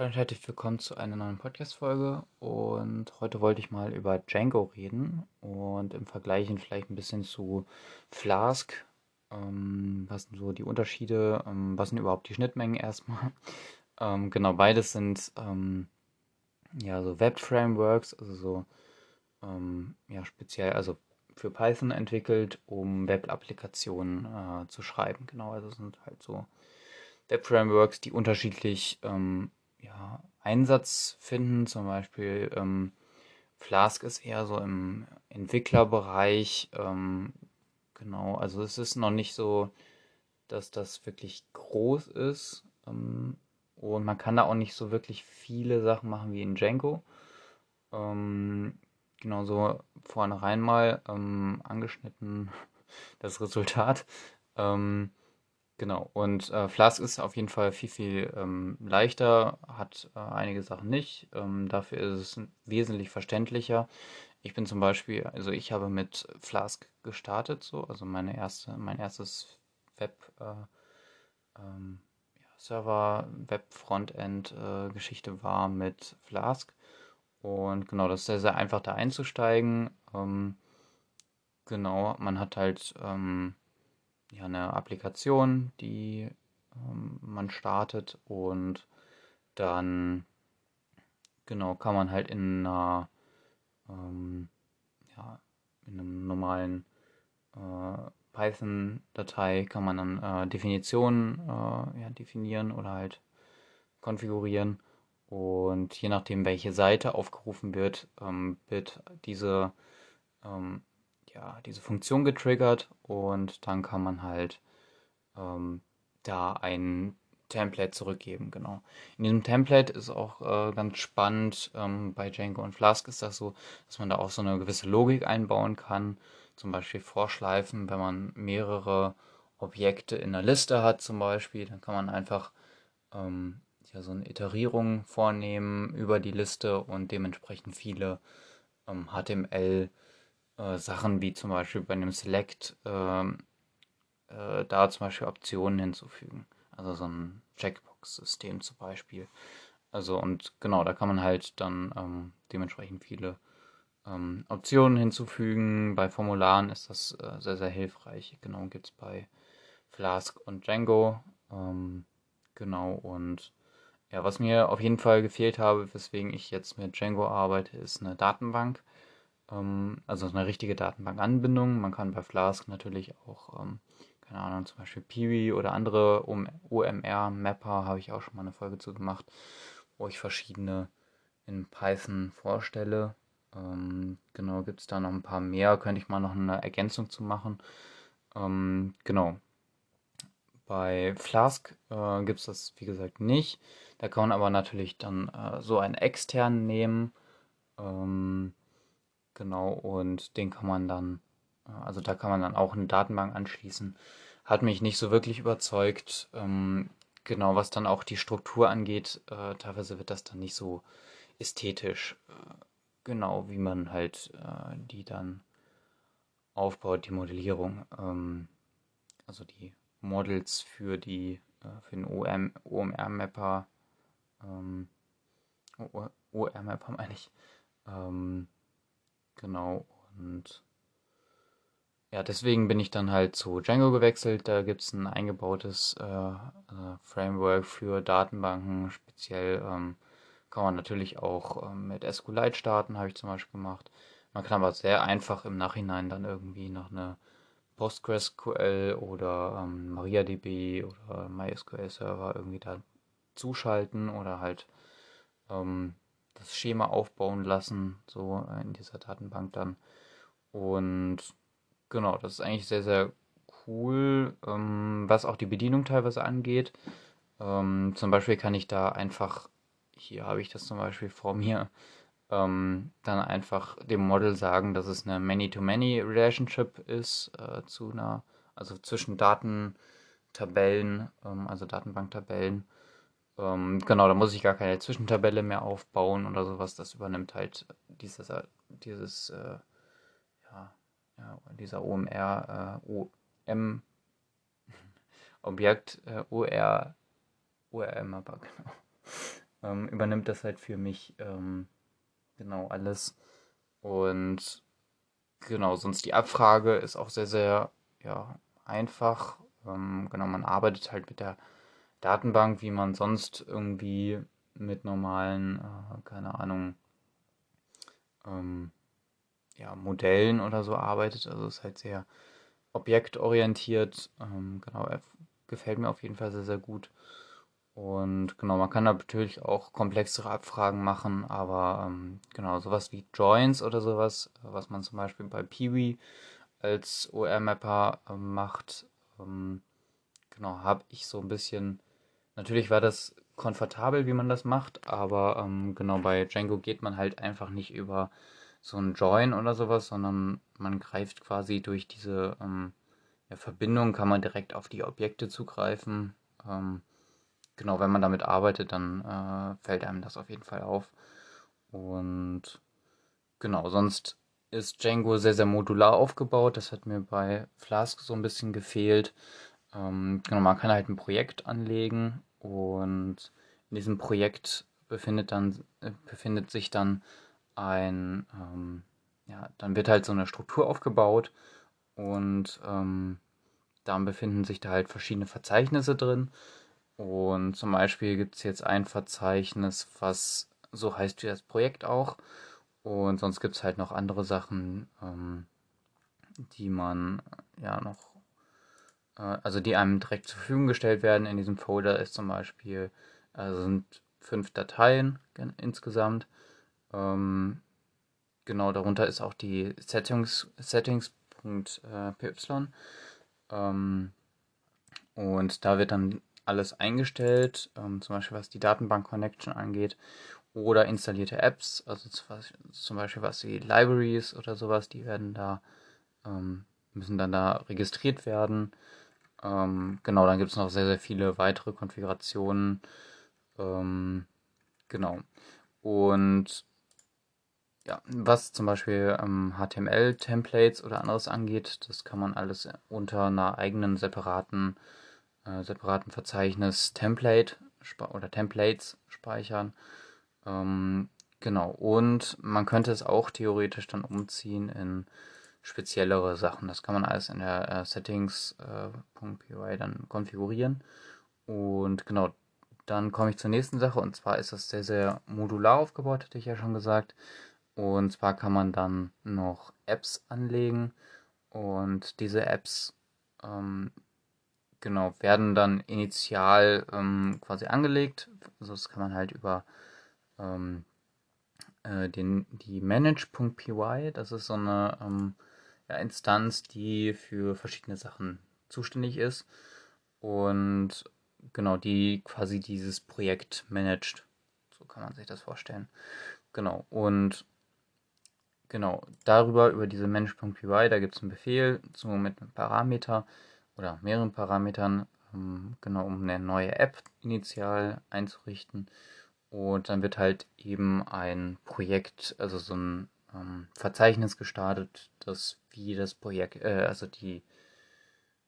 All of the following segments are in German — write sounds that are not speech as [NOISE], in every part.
Hallo und herzlich willkommen zu einer neuen Podcast-Folge. Und heute wollte ich mal über Django reden und im Vergleichen vielleicht ein bisschen zu Flask. Ähm, was sind so die Unterschiede? Ähm, was sind überhaupt die Schnittmengen erstmal? [LAUGHS] Ähm, genau, beides sind ähm, ja so Web-Frameworks, also so ähm, ja speziell, also für Python entwickelt, um Web-Applikationen äh, zu schreiben. Genau, also sind halt so Web-Frameworks, die unterschiedlich ähm, ja, Einsatz finden. Zum Beispiel ähm, Flask ist eher so im Entwicklerbereich. Ähm, genau, also es ist noch nicht so, dass das wirklich groß ist. Ähm, und man kann da auch nicht so wirklich viele Sachen machen wie in Django. Ähm, genau so vornherein mal ähm, angeschnitten [LAUGHS] das Resultat. Ähm, Genau, und äh, Flask ist auf jeden Fall viel, viel ähm, leichter, hat äh, einige Sachen nicht. Ähm, dafür ist es wesentlich verständlicher. Ich bin zum Beispiel, also ich habe mit Flask gestartet, so, also meine erste, mein erstes Web äh, ähm, ja, Server, Web Frontend äh, war mit Flask. Und genau, das ist sehr, sehr einfach da einzusteigen. Ähm, genau, man hat halt ähm, ja, eine Applikation, die ähm, man startet und dann genau kann man halt in einer ähm, ja, in einem normalen äh, Python-Datei kann man dann äh, Definitionen äh, ja, definieren oder halt konfigurieren. Und je nachdem welche Seite aufgerufen wird, ähm, wird diese ähm, ja, diese Funktion getriggert und dann kann man halt ähm, da ein Template zurückgeben, genau. In diesem Template ist auch äh, ganz spannend, ähm, bei Django und Flask ist das so, dass man da auch so eine gewisse Logik einbauen kann, zum Beispiel Vorschleifen, wenn man mehrere Objekte in einer Liste hat zum Beispiel, dann kann man einfach ähm, ja, so eine Iterierung vornehmen über die Liste und dementsprechend viele ähm, HTML- äh, Sachen wie zum Beispiel bei einem Select ähm, äh, da zum Beispiel Optionen hinzufügen. Also so ein Checkbox-System zum Beispiel. Also und genau, da kann man halt dann ähm, dementsprechend viele ähm, Optionen hinzufügen. Bei Formularen ist das äh, sehr, sehr hilfreich. Genau, gibt es bei Flask und Django. Ähm, genau, und ja, was mir auf jeden Fall gefehlt habe, weswegen ich jetzt mit Django arbeite, ist eine Datenbank. Ähm, also eine richtige Datenbankanbindung. Man kann bei Flask natürlich auch, ähm, keine Ahnung, zum Beispiel Piwi oder andere OMR-Mapper, habe ich auch schon mal eine Folge zu gemacht, wo ich verschiedene in Python vorstelle. Ähm, genau, gibt es da noch ein paar mehr, könnte ich mal noch eine Ergänzung zu machen. Genau. Bei Flask äh, gibt es das, wie gesagt, nicht. Da kann man aber natürlich dann äh, so einen externen nehmen. Ähm, Genau, und den kann man dann, äh, also da kann man dann auch eine Datenbank anschließen. Hat mich nicht so wirklich überzeugt. Ähm, genau, was dann auch die Struktur angeht, äh, teilweise wird das dann nicht so ästhetisch, äh, genau wie man halt äh, die dann aufbaut, die Modellierung. Ähm, also die Models für die, äh, für den OM, OMR-Mapper, ähm, OR-Mapper meine ich. Ähm, Genau, und ja, deswegen bin ich dann halt zu Django gewechselt. Da gibt es ein eingebautes äh, äh, Framework für Datenbanken. Speziell ähm, kann man natürlich auch ähm, mit SQLite starten, habe ich zum Beispiel gemacht. Man kann aber sehr einfach im Nachhinein dann irgendwie noch eine PostgreSQL oder ähm, MariaDB oder MySQL Server irgendwie da zuschalten oder halt ähm, das Schema aufbauen lassen, so äh, in dieser Datenbank dann. Und genau, das ist eigentlich sehr, sehr cool, ähm, was auch die Bedienung teilweise angeht. Ähm, zum Beispiel kann ich da einfach, hier habe ich das zum Beispiel vor mir, ähm, dann einfach dem Model sagen, dass es eine Many-to-Many-Relationship ist äh, zu einer, also zwischen Datentabellen, ähm, also Datenbanktabellen ähm, genau, da muss ich gar keine Zwischentabelle mehr aufbauen oder sowas. Das übernimmt halt dieses, äh, dieses äh, ja, ja, dieser OMR, äh, OM [LAUGHS] Objekt, äh, OR, ORM, aber genau. [LAUGHS] ähm, übernimmt das halt für mich ähm, genau alles. Und genau, sonst die Abfrage ist auch sehr, sehr ja, einfach. Ähm, genau, man arbeitet halt mit der Datenbank, wie man sonst irgendwie mit normalen, äh, keine Ahnung, ähm, ja, Modellen oder so arbeitet. Also ist halt sehr objektorientiert. Ähm, genau, gefällt mir auf jeden Fall sehr, sehr gut. Und genau, man kann natürlich auch komplexere Abfragen machen, aber ähm, genau, sowas wie Joins oder sowas, was man zum Beispiel bei Peewee als OR-Mapper äh, macht, ähm, genau, habe ich so ein bisschen. Natürlich war das komfortabel, wie man das macht, aber ähm, genau bei Django geht man halt einfach nicht über so ein Join oder sowas, sondern man greift quasi durch diese ähm, ja, Verbindung, kann man direkt auf die Objekte zugreifen. Ähm, genau, wenn man damit arbeitet, dann äh, fällt einem das auf jeden Fall auf. Und genau, sonst ist Django sehr, sehr modular aufgebaut. Das hat mir bei Flask so ein bisschen gefehlt. Ähm, genau, man kann halt ein Projekt anlegen und in diesem Projekt befindet, dann, äh, befindet sich dann ein, ähm, ja, dann wird halt so eine Struktur aufgebaut und ähm, dann befinden sich da halt verschiedene Verzeichnisse drin. Und zum Beispiel gibt es jetzt ein Verzeichnis, was so heißt wie das Projekt auch. Und sonst gibt es halt noch andere Sachen, ähm, die man ja noch, also die einem direkt zur Verfügung gestellt werden. In diesem Folder ist zum Beispiel, also sind fünf Dateien insgesamt. Ähm, genau, darunter ist auch die Settings, Settings.py. Ähm, und da wird dann alles eingestellt, ähm, zum Beispiel was die Datenbank-Connection angeht oder installierte Apps, also zum Beispiel was die Libraries oder sowas, die werden da, ähm, müssen dann da registriert werden. Ähm, genau, dann gibt es noch sehr, sehr viele weitere Konfigurationen. Ähm, genau. Und ja, was zum Beispiel ähm, HTML-Templates oder anderes angeht, das kann man alles unter einer eigenen separaten, äh, separaten Verzeichnis Template oder Templates speichern. Ähm, genau, und man könnte es auch theoretisch dann umziehen in speziellere Sachen. Das kann man alles in der äh, Settings.py äh, dann konfigurieren. Und genau, dann komme ich zur nächsten Sache und zwar ist das sehr, sehr modular aufgebaut, hatte ich ja schon gesagt. Und zwar kann man dann noch Apps anlegen und diese Apps ähm, genau werden dann initial ähm, quasi angelegt. Also das kann man halt über ähm, äh, den, die Manage.py, das ist so eine ähm, Instanz, die für verschiedene Sachen zuständig ist und genau, die quasi dieses Projekt managt. So kann man sich das vorstellen. Genau, und genau, darüber, über diese Manage.py, da gibt es einen Befehl so mit einem Parameter oder mehreren Parametern, ähm, genau, um eine neue App initial einzurichten. Und dann wird halt eben ein Projekt, also so ein ähm, Verzeichnis gestartet, das wie das Projekt, äh, also die,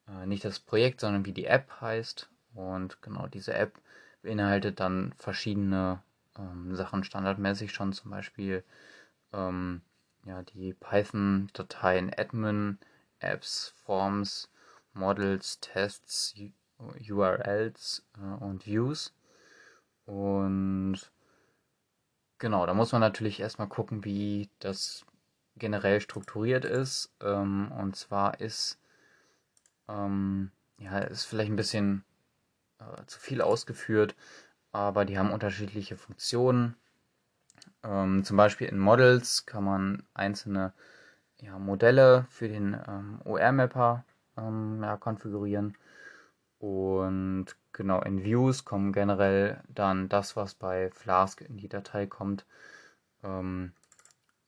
äh, nicht das Projekt, sondern wie die App heißt. Und genau diese App beinhaltet dann verschiedene ähm, Sachen standardmäßig schon, zum Beispiel ähm, ja, die Python-Dateien Admin, Apps, Forms, Models, Tests, URLs äh, und Views. Und genau, da muss man natürlich erstmal gucken, wie das generell strukturiert ist. Ähm, und zwar ist, ähm, ja, ist vielleicht ein bisschen äh, zu viel ausgeführt, aber die haben unterschiedliche Funktionen. Ähm, zum Beispiel in Models kann man einzelne ja, Modelle für den ähm, OR-Mapper ähm, ja, konfigurieren. Und genau, in Views kommen generell dann das, was bei Flask in die Datei kommt, ähm,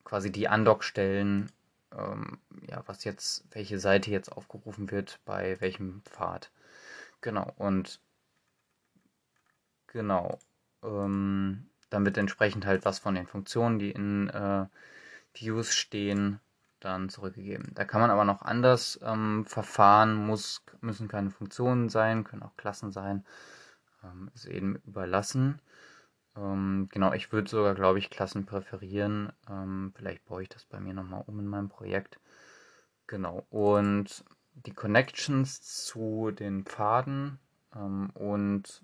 quasi die Andockstellen, ähm, ja, was jetzt, welche Seite jetzt aufgerufen wird, bei welchem Pfad. Genau, und genau, ähm, dann wird entsprechend halt was von den Funktionen, die in äh, Views stehen, dann zurückgegeben. Da kann man aber noch anders ähm, verfahren, muss, müssen keine Funktionen sein, können auch Klassen sein, ähm, ist eben überlassen. Ähm, genau, ich würde sogar, glaube ich, Klassen präferieren. Ähm, vielleicht baue ich das bei mir nochmal um in meinem Projekt. Genau, und die Connections zu den Pfaden ähm, und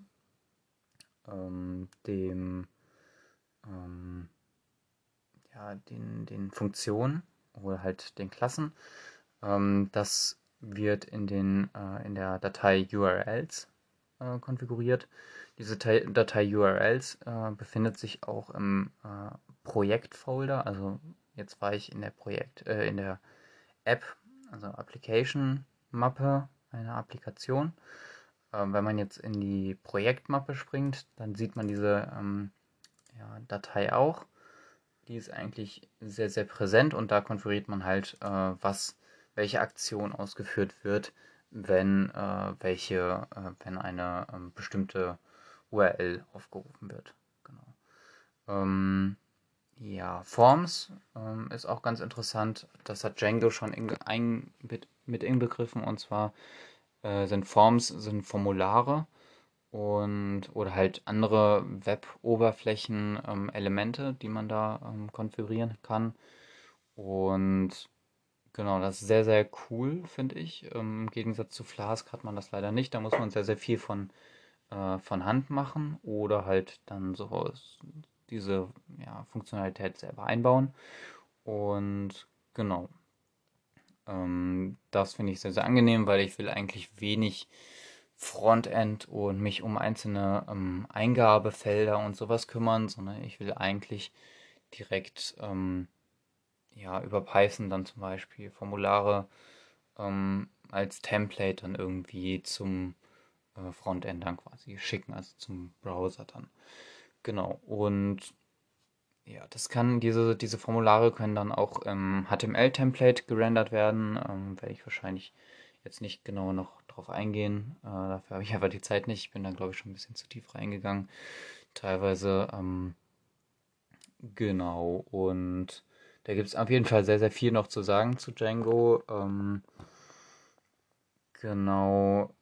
ähm, dem, ja, den, den Funktionen oder halt den Klassen, ähm, das wird in, den, äh, in der Datei URLs äh, konfiguriert. Diese Datei, Datei URLs äh, befindet sich auch im äh, Projektfolder. Also jetzt war ich in der Projekt, äh, in der App, also Application Mappe einer Applikation. Ähm, wenn man jetzt in die Projektmappe springt, dann sieht man diese ähm, ja, Datei auch. Die ist eigentlich sehr, sehr präsent und da konfiguriert man halt, äh, was, welche Aktion ausgeführt wird, wenn äh, welche, äh, wenn eine ähm, bestimmte URL aufgerufen wird. Genau. Ähm, ja, Forms ähm, ist auch ganz interessant. Das hat Django schon in, ein, mit, mit inbegriffen und zwar äh, sind Forms sind Formulare und oder halt andere Web-Oberflächen ähm, Elemente, die man da ähm, konfigurieren kann. Und genau, das ist sehr, sehr cool, finde ich. Ähm, Im Gegensatz zu Flask hat man das leider nicht. Da muss man sehr, sehr viel von, äh, von Hand machen oder halt dann so diese ja, Funktionalität selber einbauen. Und genau. Ähm, das finde ich sehr, sehr angenehm, weil ich will eigentlich wenig Frontend und mich um einzelne ähm, Eingabefelder und sowas kümmern, sondern ich will eigentlich direkt ähm, ja, über Python dann zum Beispiel Formulare ähm, als Template dann irgendwie zum äh, Frontend dann quasi schicken, also zum Browser dann. Genau. Und ja, das kann, diese, diese Formulare können dann auch im HTML-Template gerendert werden. Ähm, werde ich wahrscheinlich jetzt nicht genau noch drauf eingehen. Äh, dafür habe ich [LAUGHS] einfach die Zeit nicht. Ich bin da, glaube ich, schon ein bisschen zu tief reingegangen. Teilweise. Ähm, genau. Und da gibt es auf jeden Fall sehr, sehr viel noch zu sagen zu Django. Ähm, genau.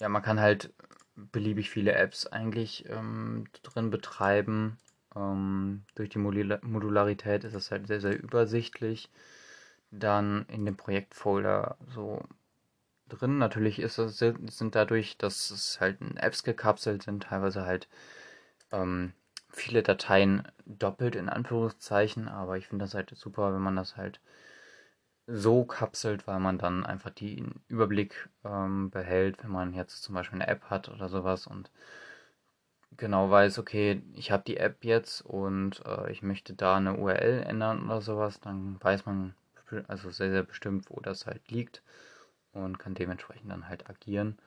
Ja, man kann halt beliebig viele Apps eigentlich ähm, drin betreiben. Ähm, durch die Modularität ist es halt sehr, sehr übersichtlich. Dann in dem Projektfolder so drin. Natürlich ist es, sind dadurch, dass es halt in Apps gekapselt sind, teilweise halt ähm, viele Dateien doppelt in Anführungszeichen, aber ich finde das halt super, wenn man das halt so kapselt, weil man dann einfach den Überblick ähm, behält, wenn man jetzt zum Beispiel eine App hat oder sowas und genau weiß, okay, ich habe die App jetzt und äh, ich möchte da eine URL ändern oder sowas, dann weiß man also sehr, sehr bestimmt, wo das halt liegt und kann dementsprechend dann halt agieren.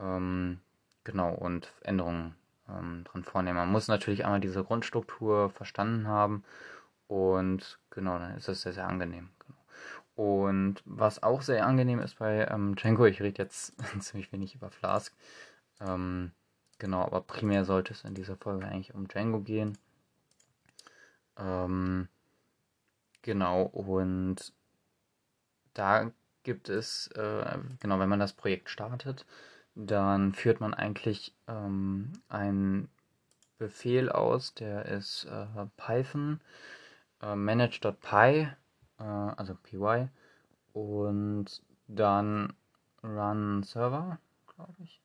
Ähm, genau, und Änderungen ähm, dran vornehmen. Man muss natürlich einmal diese Grundstruktur verstanden haben und genau, dann ist das sehr, sehr angenehm. Genau. Und was auch sehr angenehm ist bei ähm, Django, ich rede jetzt [LAUGHS] ziemlich wenig über Flask, ähm, Genau, aber primär sollte es in dieser Folge eigentlich um Django gehen. Ähm, genau, und da gibt es, äh, genau, wenn man das Projekt startet, dann führt man eigentlich ähm, einen Befehl aus, der ist äh, Python äh, manage.py, äh, also py, und dann run server, glaube ich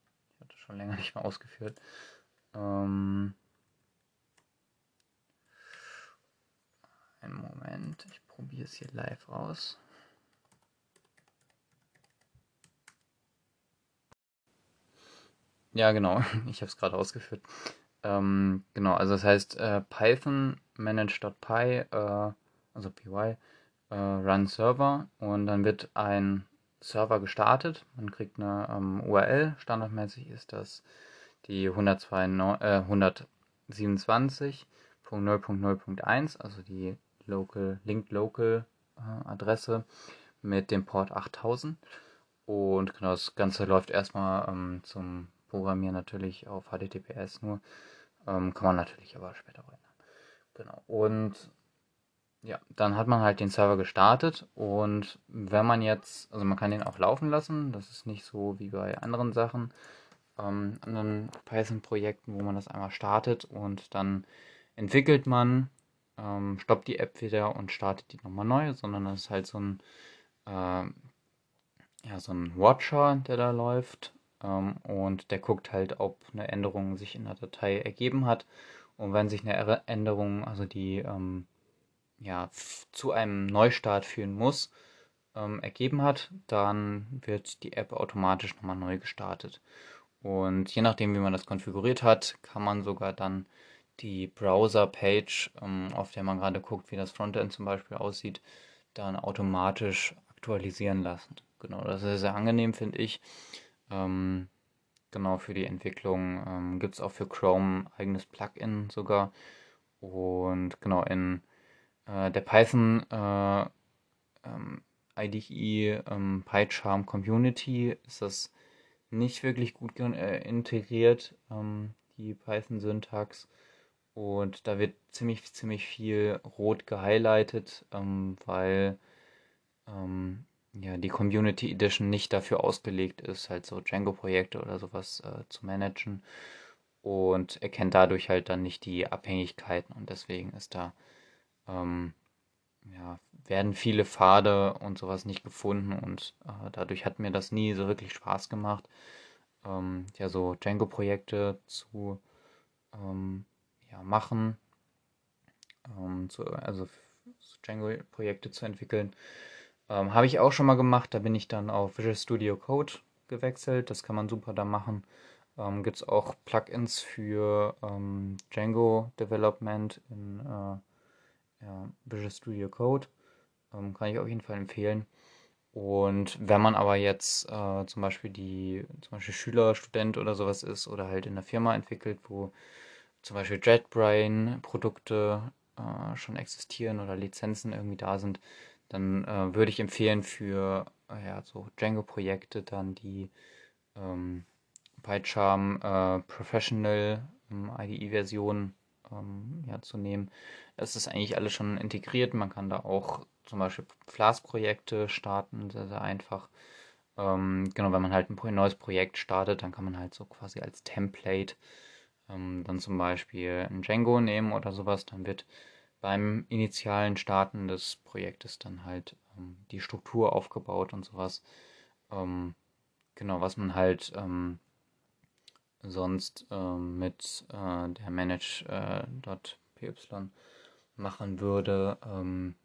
schon länger [LAUGHS] nicht mehr ausgeführt. Ähm, einen Moment, ich probiere es hier live aus. Ja, genau, [LAUGHS] ich habe es gerade ausgeführt. Ähm, genau, also das heißt äh, Python manage.py, äh, also py, äh, run server und dann wird ein Server gestartet. Man kriegt eine ähm, URL. Standardmäßig ist das die 127.0.0.1, also die Local, Linked Local äh, Adresse mit dem Port 8000. Und genau, das Ganze läuft erstmal ähm, zum Programmieren natürlich auf HTTPS nur. Ähm, kann man natürlich aber später ändern. Genau. Und ja, dann hat man halt den Server gestartet und wenn man jetzt, also man kann den auch laufen lassen, das ist nicht so wie bei anderen Sachen. ähm, anderen Python-Projekten, wo man das einmal startet und dann entwickelt man, ähm, stoppt die App wieder und startet die nochmal neu, sondern das ist halt so ein, äh, ja, so ein Watcher, der da läuft und der guckt halt, ob eine Änderung sich in der Datei ergeben hat und wenn sich eine Änderung, also die ähm, ja, zu einem Neustart führen muss, ähm, ergeben hat, dann wird die App automatisch nochmal neu gestartet. Und je nachdem, wie man das konfiguriert hat, kann man sogar dann die Browser-Page, ähm, auf der man gerade guckt, wie das Frontend zum Beispiel aussieht, dann automatisch aktualisieren lassen. Genau, das ist sehr angenehm, finde ich. Ähm, genau, für die Entwicklung ähm, gibt es auch für Chrome eigenes Plugin sogar. Und genau, in äh, der Python äh, ähm, IDE ähm, PyCharm Community ist das nicht wirklich gut äh, integriert, ähm, die Python-Syntax. Und da wird ziemlich, ziemlich viel rot gehighlightet, ähm, weil ähm, ja, die Community Edition nicht dafür ausgelegt ist, halt so Django-Projekte oder sowas äh, zu managen und erkennt dadurch halt dann nicht die Abhängigkeiten und deswegen ist da ähm, ja, werden viele Pfade und sowas nicht gefunden und äh, dadurch hat mir das nie so wirklich Spaß gemacht, ähm, ja, so Django-Projekte zu ähm, ja, machen, ähm, zu, also Django-Projekte zu entwickeln. Ähm, Habe ich auch schon mal gemacht, da bin ich dann auf Visual Studio Code gewechselt, das kann man super da machen. Ähm, Gibt es auch Plugins für ähm, Django Development in äh, ja, Visual Studio Code. Ähm, kann ich auf jeden Fall empfehlen. Und wenn man aber jetzt äh, zum Beispiel die, zum Beispiel Schüler, Student oder sowas ist oder halt in der Firma entwickelt, wo zum Beispiel JetBrain-Produkte äh, schon existieren oder Lizenzen irgendwie da sind, dann äh, würde ich empfehlen für äh, ja, so Django-Projekte dann die ähm, PyCharm äh, Professional ähm, IDE-Version ähm, ja, zu nehmen. Es ist eigentlich alles schon integriert. Man kann da auch zum Beispiel Flask-Projekte starten, sehr, sehr einfach. Ähm, genau, wenn man halt ein neues Projekt startet, dann kann man halt so quasi als Template ähm, dann zum Beispiel ein Django nehmen oder sowas. Dann wird beim initialen Starten des Projektes dann halt ähm, die Struktur aufgebaut und sowas. Ähm, genau, was man halt ähm, sonst ähm, mit äh, der manage.py äh, machen würde. Ähm,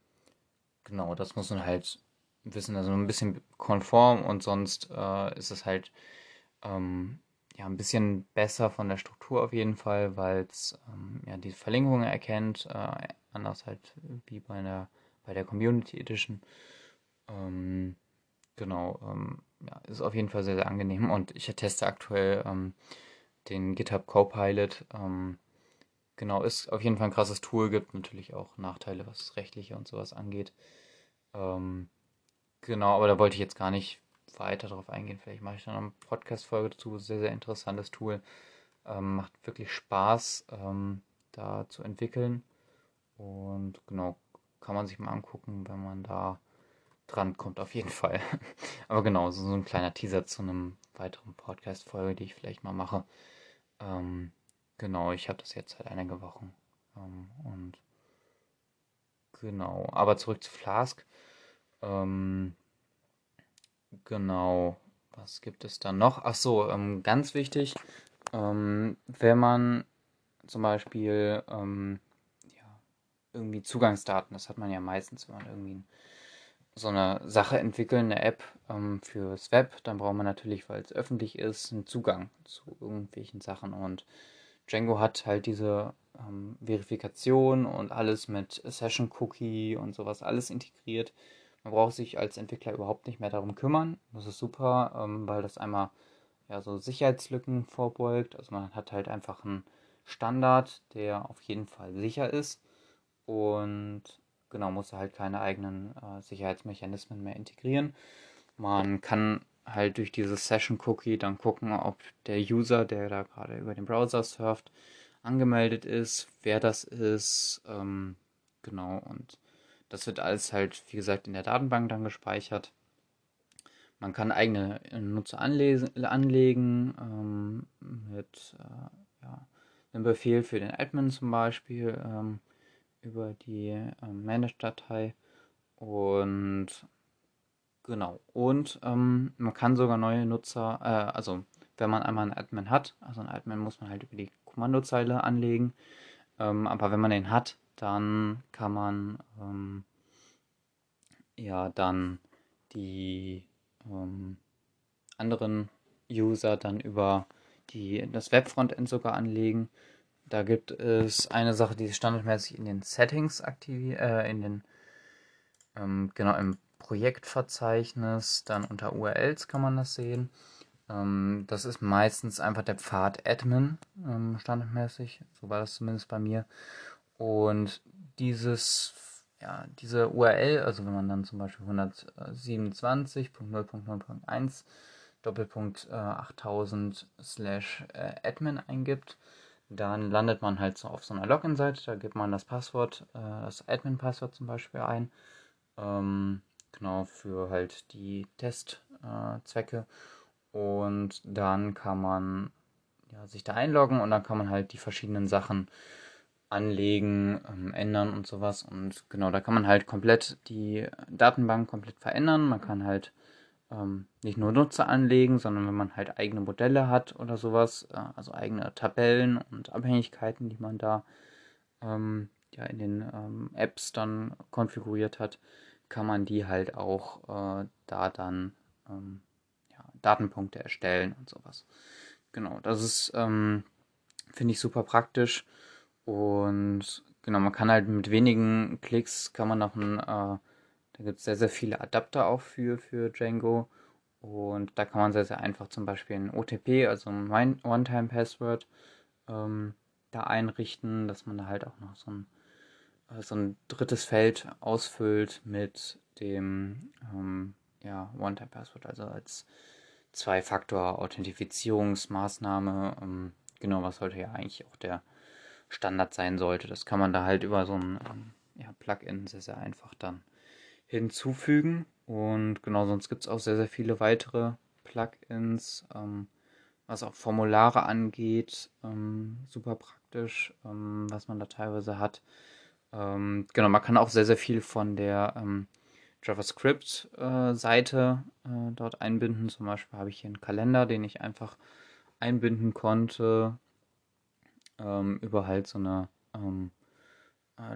genau, das muss man halt wissen, also ein bisschen konform und sonst äh, ist es halt ähm, ja ein bisschen besser von der Struktur auf jeden Fall, weil es ähm, ja die Verlinkungen erkennt, äh, anders halt wie bei der bei der Community Edition. Ähm, genau, ähm, ja, ist auf jeden Fall sehr, sehr angenehm und ich teste aktuell ähm, den GitHub Copilot. Ähm, genau, ist auf jeden Fall ein krasses Tool, gibt natürlich auch Nachteile, was das Rechtliche und sowas angeht. Ähm, genau, aber da wollte ich jetzt gar nicht weiter darauf eingehen. Vielleicht mache ich dann eine Podcast-Folge dazu. Sehr, sehr interessantes Tool. Ähm, macht wirklich Spaß, ähm, da zu entwickeln. Und genau, kann man sich mal angucken, wenn man da dran kommt, auf jeden Fall. [LAUGHS] Aber genau, so, so ein kleiner Teaser zu einem weiteren Podcast-Folge, die ich vielleicht mal mache. Ähm, genau, ich habe das jetzt seit einige Wochen. Ähm, und genau, aber zurück zu Flask. Ähm, genau, was gibt es dann noch? Ach so, ähm, ganz wichtig, ähm, wenn man zum Beispiel ähm, irgendwie Zugangsdaten, das hat man ja meistens, wenn man irgendwie so eine Sache entwickeln, eine App ähm, fürs Web, dann braucht man natürlich, weil es öffentlich ist, einen Zugang zu irgendwelchen Sachen. Und Django hat halt diese ähm, Verifikation und alles mit Session Cookie und sowas alles integriert. Man braucht sich als Entwickler überhaupt nicht mehr darum kümmern. Das ist super, ähm, weil das einmal ja so Sicherheitslücken vorbeugt. Also man hat halt einfach einen Standard, der auf jeden Fall sicher ist und genau, muss halt keine eigenen äh, Sicherheitsmechanismen mehr integrieren. Man kann halt durch dieses Session Cookie dann gucken, ob der User, der da gerade über den Browser surft, angemeldet ist, wer das ist, ähm, genau, und das wird alles halt, wie gesagt, in der Datenbank dann gespeichert. man kann eigene Nutzer anlesen, anlegen ähm, mit äh, ja, einem Befehl für den Admin zum Beispiel ähm, über die ähm, Manage-Datei und genau und ähm, man kann sogar neue Nutzer, äh, also wenn man einmal einen Admin hat, also einen Admin muss man halt über die Kommandozeile anlegen, ähm, aber wenn man den hat, dann kann man ähm, ja dann die ähm, anderen User dann über die, das Webfrontend sogar anlegen. Da gibt es eine Sache, die standardmäßig in den Settings aktiviert, äh, in den, ähm, genau, im Projektverzeichnis, dann unter URLs kann man das sehen. Ähm, das ist meistens einfach der Pfad Admin, ähm, standardmäßig. So war das zumindest bei mir. Und dieses ja, diese URL, also wenn man dann zum Beispiel 127.0.0.1 Doppelpunkt äh, 8000 slash äh, admin eingibt, dann landet man halt so auf so einer Login-Seite, da gibt man das Passwort, äh, das Admin-Passwort zum Beispiel ein, ähm, genau für halt die Testzwecke und dann kann man ja, sich da einloggen und dann kann man halt die verschiedenen Sachen anlegen, ähm, ändern und sowas. Und genau, da kann man halt komplett die Datenbank komplett verändern. Man kann halt ähm, nicht nur Nutzer anlegen, sondern wenn man halt eigene Modelle hat oder sowas, äh, also eigene Tabellen und Abhängigkeiten, die man da ähm, ja in den ähm, Apps dann konfiguriert hat, kann man die halt auch äh, da dann ähm, ja, Datenpunkte erstellen und sowas. Genau, das ist, ähm, finde ich, super praktisch. Und genau, man kann halt mit wenigen Klicks kann man noch ein, äh, da gibt es sehr, sehr viele Adapter auch für, für Django. Und da kann man sehr, sehr einfach zum Beispiel ein OTP, also ein One-Time-Password, ähm, da einrichten, dass man da halt auch noch so ein, äh, so ein drittes Feld ausfüllt mit dem ähm, ja, One-Time-Password, also als Zwei-Faktor-Authentifizierungsmaßnahme. Ähm, genau, was sollte ja eigentlich auch der Standard sein sollte. Das kann man da halt über so ein ähm, ja, Plugin sehr, sehr einfach dann hinzufügen. Und genau, sonst gibt es auch sehr, sehr viele weitere Plugins, ähm, was auch Formulare angeht. Ähm, super praktisch, ähm, was man da teilweise hat. Ähm, genau, man kann auch sehr, sehr viel von der ähm, JavaScript-Seite äh, äh, dort einbinden. Zum Beispiel habe ich hier einen Kalender, den ich einfach einbinden konnte ähm, über halt so eine äh,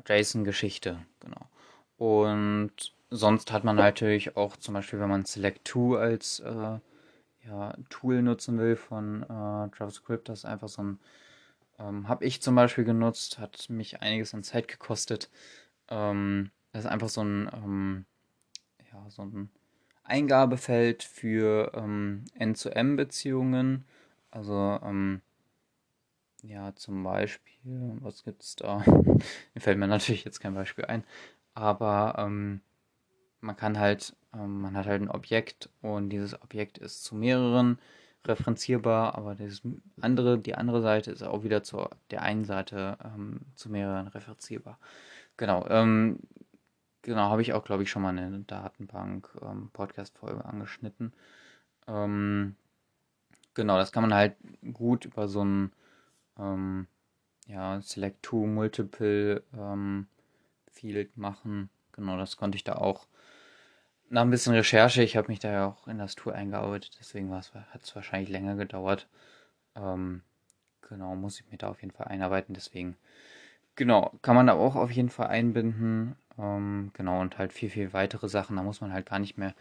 JSON-Geschichte, genau. Und sonst hat man natürlich auch zum Beispiel, wenn man Select2 als äh, ja, Tool nutzen will von äh, JavaScript, das ist einfach so ein, ähm, habe ich zum Beispiel genutzt, hat mich einiges an Zeit gekostet. Ähm, das ist einfach so ein, ähm, ja, so ein Eingabefeld für ähm, N-zu-M-Beziehungen. Also ähm, ja, zum Beispiel, was gibt's da? [LAUGHS] Mir fällt mir natürlich jetzt kein Beispiel ein, aber ähm, man kann halt, ähm, man hat halt ein Objekt und dieses Objekt ist zu mehreren referenzierbar, aber das andere, die andere Seite ist auch wieder zu der einen Seite ähm, zu mehreren referenzierbar. Genau, ähm, genau, habe ich auch, glaube ich, schon mal eine Datenbank ähm, angeschnitten. Ähm, genau, das kann man halt gut über so ein ähm, ja, Select to Multiple ähm, Field machen. Genau, das konnte ich da auch. Nach ein bisschen Recherche, ich habe mich da ja auch in das Tool eingearbeitet, deswegen hat es wahrscheinlich länger gedauert. Ähm, genau, muss ich mir da auf jeden Fall einarbeiten, deswegen. Genau, kann man da auch auf jeden Fall einbinden. Ähm, genau, und halt viel, viel weitere Sachen. Da muss man halt gar nicht mehr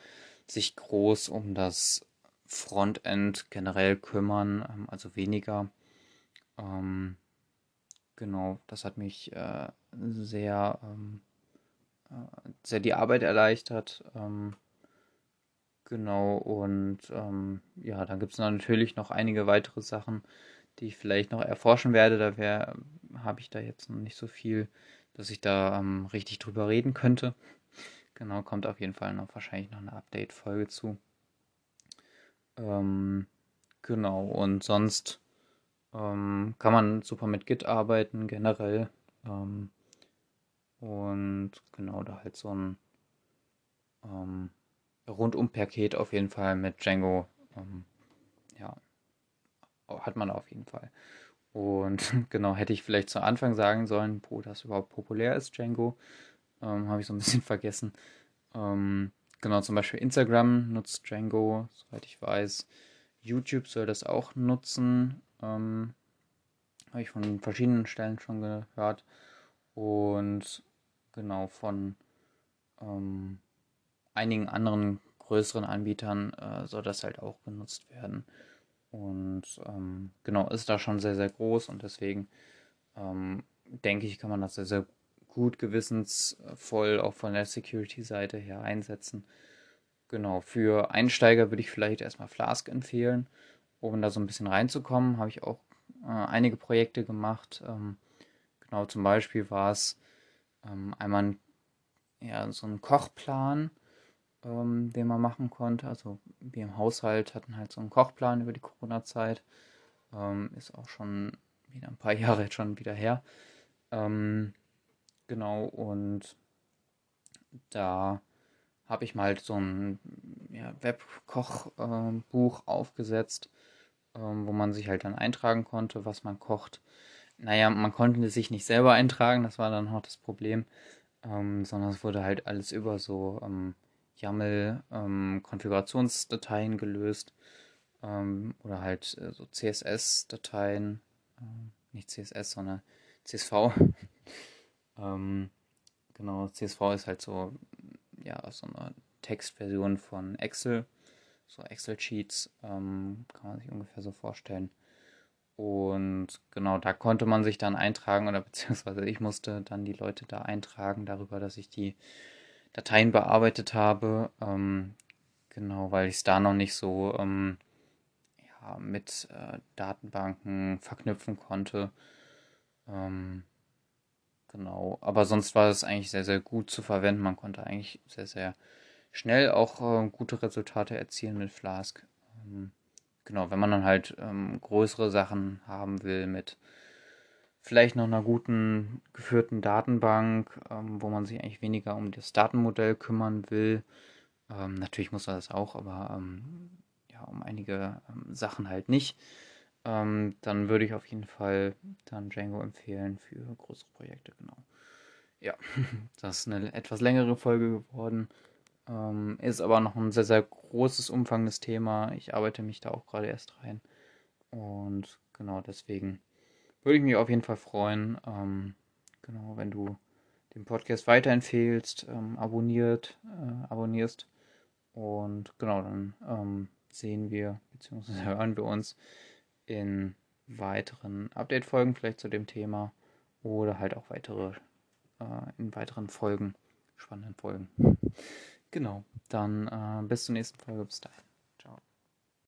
sich groß um das Frontend generell kümmern, ähm, also weniger. Ähm, genau, das hat mich äh, sehr, ähm, äh, sehr die Arbeit erleichtert. Ähm, genau, und ähm, ja, dann gibt es natürlich noch einige weitere Sachen, die ich vielleicht noch erforschen werde. Da habe ich da jetzt noch nicht so viel, dass ich da ähm, richtig drüber reden könnte. Genau, kommt auf jeden Fall noch wahrscheinlich noch eine Update-Folge zu. Ähm, genau, und sonst ähm, kann man super mit Git arbeiten, generell. Und genau, da halt so ein ähm, Rundum-Paket auf jeden Fall mit Django. Ähm, ja, hat man auf jeden Fall. Und [LAUGHS] genau, hätte ich vielleicht zu Anfang sagen sollen, wo das überhaupt populär ist, Django. Ähm, Habe ich so ein bisschen [LAUGHS] vergessen. Ähm, genau, zum Beispiel Instagram nutzt Django, soweit ich weiß. YouTube soll das auch nutzen. Ähm, Habe ich von verschiedenen Stellen schon gehört. Und genau von ähm, einigen anderen größeren Anbietern äh, soll das halt auch genutzt werden. Und ähm, genau, ist da schon sehr, sehr groß und deswegen ähm, denke ich, kann man das sehr, sehr gut gewissensvoll auch von der Security-Seite her einsetzen. Genau, für Einsteiger würde ich vielleicht erstmal Flask empfehlen, um da so ein bisschen reinzukommen. Habe ich auch äh, einige Projekte gemacht. Ähm, genau, zum Beispiel war es ähm, einmal ja, so ein Kochplan, ähm, den man machen konnte. Also wir im Haushalt hatten halt so einen Kochplan über die Corona-Zeit. Ähm, ist auch schon wieder ein paar [LAUGHS] Jahre jetzt schon wieder her. Ähm, genau, und da habe ich mal halt so ein ja, Webkochbuch äh, aufgesetzt, ähm, wo man sich halt dann eintragen konnte, was man kocht. Naja, man konnte sich nicht selber eintragen, das war dann auch das Problem, ähm, sondern es wurde halt alles über so ähm, YAML-Konfigurationsdateien ähm, gelöst ähm, oder halt äh, so CSS-Dateien, äh, nicht CSS, sondern CSV. [LAUGHS] Ähm, genau, CSV ist halt so ja, so eine Textversion von Excel, so Excel-Sheets, ähm, kann man sich ungefähr so vorstellen. Und genau, da konnte man sich dann eintragen oder [LAUGHS] beziehungsweise ich musste dann die Leute da eintragen darüber, dass ich die Dateien bearbeitet habe. Ähm, genau, weil ich es da noch nicht so ähm, ja, mit äh, Datenbanken verknüpfen konnte. Ähm, Genau, aber sonst war es eigentlich sehr, sehr gut zu verwenden. Man konnte eigentlich sehr, sehr schnell auch äh, gute Resultate erzielen mit Flask. Genau, wenn man dann halt ähm, größere Sachen haben will mit vielleicht noch einer guten geführten Datenbank, ähm, wo man sich eigentlich weniger um das Datenmodell kümmern will. Ähm, natürlich muss er das auch, aber ähm, ja, um einige ähm, Sachen halt nicht ähm, dann würde ich auf jeden Fall dann Django empfehlen für größere Projekte, genau. Ja, [LAUGHS] das ist eine etwas längere Folge geworden. Ähm, ist aber noch ein sehr, sehr großes, umfangendes Thema. Ich arbeite mich da auch gerade erst rein. Und genau deswegen würde ich mich auf jeden Fall freuen, ähm, genau, wenn du den Podcast weiterempfehlst, ähm, abonniert, äh, abonnierst. Und genau, dann ähm, sehen wir bzw. [LAUGHS] hören wir uns in weiteren Update-Folgen vielleicht zu dem Thema oder halt auch weitere äh, in weiteren Folgen, spannenden Folgen. Genau, dann äh, bis zur nächsten Folge. Bis dahin.